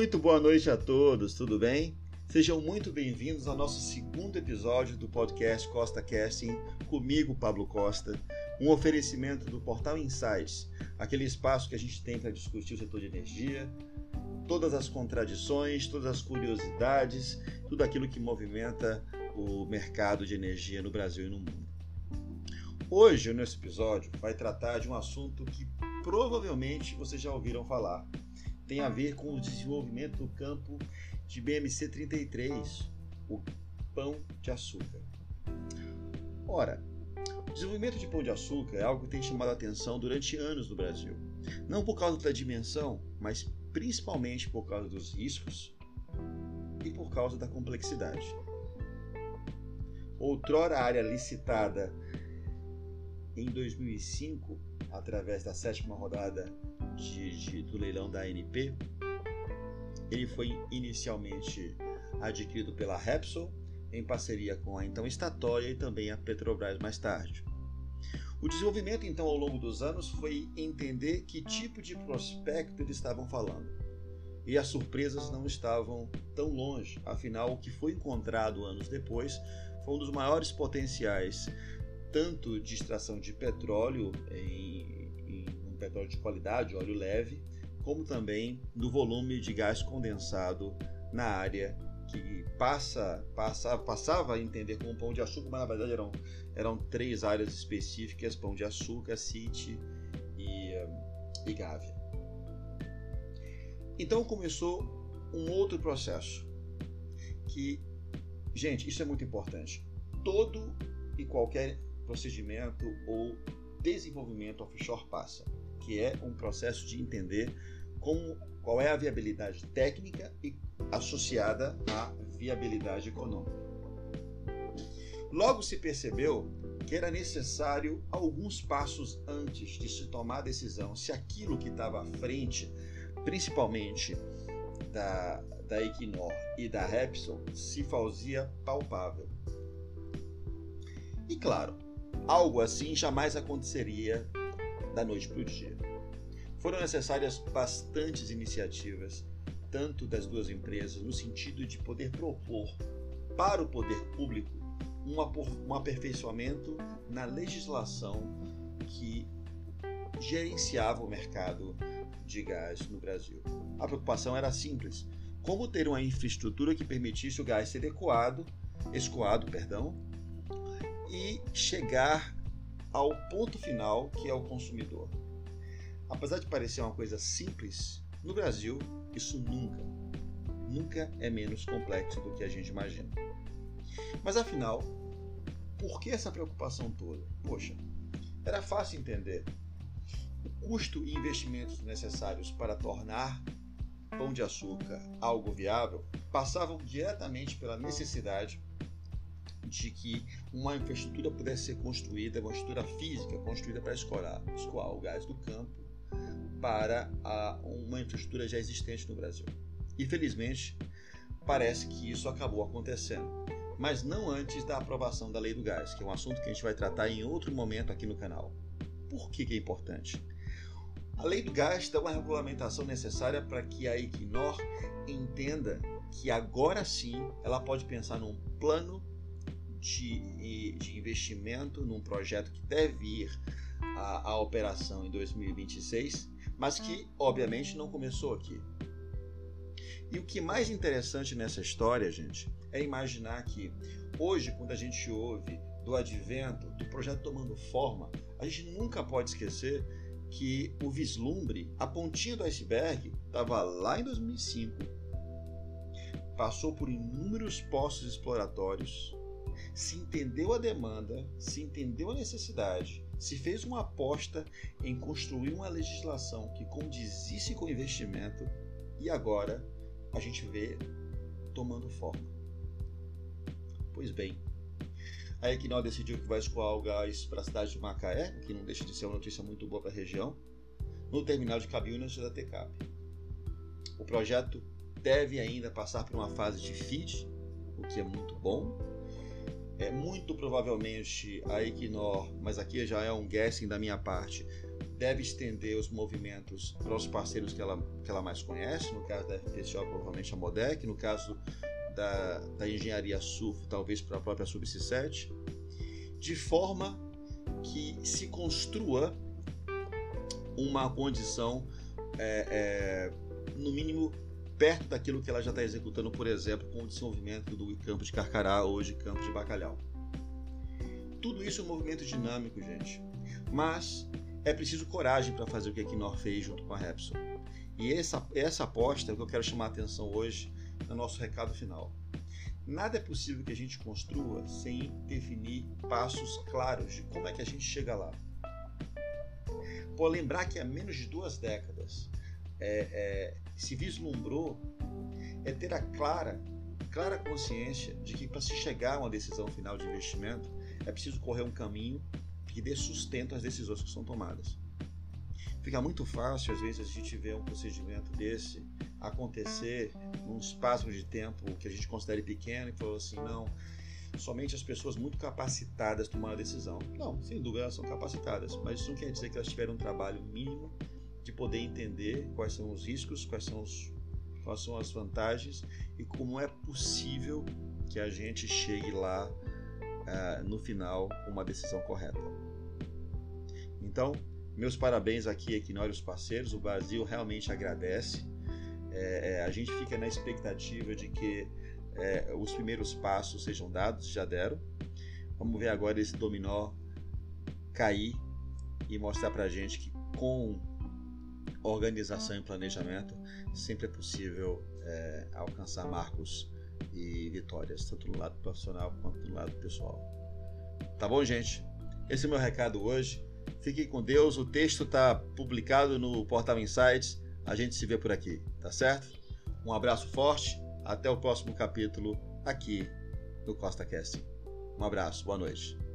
Muito boa noite a todos, tudo bem? Sejam muito bem-vindos ao nosso segundo episódio do podcast Costa Casting, comigo, Pablo Costa, um oferecimento do Portal Insights, aquele espaço que a gente tem para discutir o setor de energia, todas as contradições, todas as curiosidades, tudo aquilo que movimenta o mercado de energia no Brasil e no mundo. Hoje, nesse episódio, vai tratar de um assunto que provavelmente vocês já ouviram falar. Tem a ver com o desenvolvimento do campo de BMC 33, o pão de açúcar. Ora, o desenvolvimento de pão de açúcar é algo que tem chamado a atenção durante anos no Brasil. Não por causa da dimensão, mas principalmente por causa dos riscos e por causa da complexidade. Outrora área licitada em 2005, através da sétima rodada de, de, do leilão da ANP, ele foi inicialmente adquirido pela Repsol, em parceria com a então Estatória e também a Petrobras mais tarde. O desenvolvimento, então, ao longo dos anos foi entender que tipo de prospecto eles estavam falando. E as surpresas não estavam tão longe, afinal, o que foi encontrado anos depois foi um dos maiores potenciais tanto de extração de petróleo em, petróleo de qualidade, óleo leve, como também do volume de gás condensado na área que passa, passa, passava a entender como pão de açúcar, mas na verdade eram, eram três áreas específicas: pão de açúcar, City e, e Gávea. Então começou um outro processo que, gente, isso é muito importante. Todo e qualquer procedimento ou desenvolvimento offshore passa, que é um processo de entender como, qual é a viabilidade técnica e associada à viabilidade econômica. Logo se percebeu que era necessário alguns passos antes de se tomar a decisão se aquilo que estava à frente, principalmente da, da Equinor e da Repsol, se fazia palpável. E claro, Algo assim jamais aconteceria da noite para o dia. Foram necessárias bastantes iniciativas, tanto das duas empresas, no sentido de poder propor para o poder público um aperfeiçoamento na legislação que gerenciava o mercado de gás no Brasil. A preocupação era simples: como ter uma infraestrutura que permitisse o gás ser ecoado, escoado, perdão, e chegar ao ponto final que é o consumidor. Apesar de parecer uma coisa simples, no Brasil isso nunca, nunca é menos complexo do que a gente imagina. Mas afinal, por que essa preocupação toda? Poxa, era fácil entender. O custo e investimentos necessários para tornar pão de açúcar algo viável passavam diretamente pela necessidade de que uma infraestrutura pudesse ser construída, uma estrutura física construída para escoar, escoar o gás do campo para a, uma infraestrutura já existente no Brasil. Infelizmente, parece que isso acabou acontecendo, mas não antes da aprovação da Lei do Gás, que é um assunto que a gente vai tratar em outro momento aqui no canal. Por que, que é importante? A Lei do Gás dá uma regulamentação necessária para que a Equinor entenda que agora sim ela pode pensar num plano de, de investimento num projeto que deve ir à, à operação em 2026, mas que obviamente não começou aqui. E o que mais interessante nessa história, gente, é imaginar que hoje, quando a gente ouve do advento do projeto tomando forma, a gente nunca pode esquecer que o vislumbre, a pontinha do iceberg, estava lá em 2005, passou por inúmeros postos exploratórios, se entendeu a demanda, se entendeu a necessidade, se fez uma aposta em construir uma legislação que condizisse com o investimento e agora a gente vê tomando forma. Pois bem, a Equinor decidiu que vai escoar o gás para a cidade de Macaé, que não deixa de ser uma notícia muito boa para a região, no terminal de Cabiúnas da TECAP. O projeto deve ainda passar por uma fase de FID, o que é muito bom, é muito provavelmente a Equinor, mas aqui já é um guessing da minha parte, deve estender os movimentos para os parceiros que ela, que ela mais conhece, no caso da FPCO, provavelmente a Modec, no caso da, da Engenharia SUF, talvez para a própria Subc7, de forma que se construa uma condição, é, é, no mínimo, perto daquilo que ela já está executando, por exemplo, com o desenvolvimento do campo de Carcará, hoje campo de Bacalhau. Tudo isso é um movimento dinâmico, gente. Mas é preciso coragem para fazer o que a Equinor fez junto com a Repsol. E essa, essa aposta é o que eu quero chamar a atenção hoje no nosso recado final. Nada é possível que a gente construa sem definir passos claros de como é que a gente chega lá. Por lembrar que há menos de duas décadas é, é, se vislumbrou é ter a clara, clara consciência de que para se chegar a uma decisão final de investimento é preciso correr um caminho que dê sustento às decisões que são tomadas. Fica muito fácil, às vezes, a gente ver um procedimento desse acontecer num espaço de tempo que a gente considere pequeno e falou assim, não, somente as pessoas muito capacitadas tomam a decisão. Não, sem dúvida elas são capacitadas, mas isso não quer dizer que elas tiveram um trabalho mínimo de poder entender quais são os riscos, quais são, os, quais são as vantagens e como é possível que a gente chegue lá uh, no final com uma decisão correta. Então, meus parabéns aqui, Equinor e os parceiros. O Brasil realmente agradece. É, é, a gente fica na expectativa de que é, os primeiros passos sejam dados, já deram. Vamos ver agora esse dominó cair e mostrar para gente que com organização e planejamento sempre é possível é, alcançar marcos e vitórias, tanto no lado profissional quanto no lado pessoal. Tá bom, gente? Esse é o meu recado hoje. Fiquem com Deus. O texto está publicado no Portal Insights. A gente se vê por aqui, tá certo? Um abraço forte. Até o próximo capítulo aqui no Costa Casting. Um abraço. Boa noite.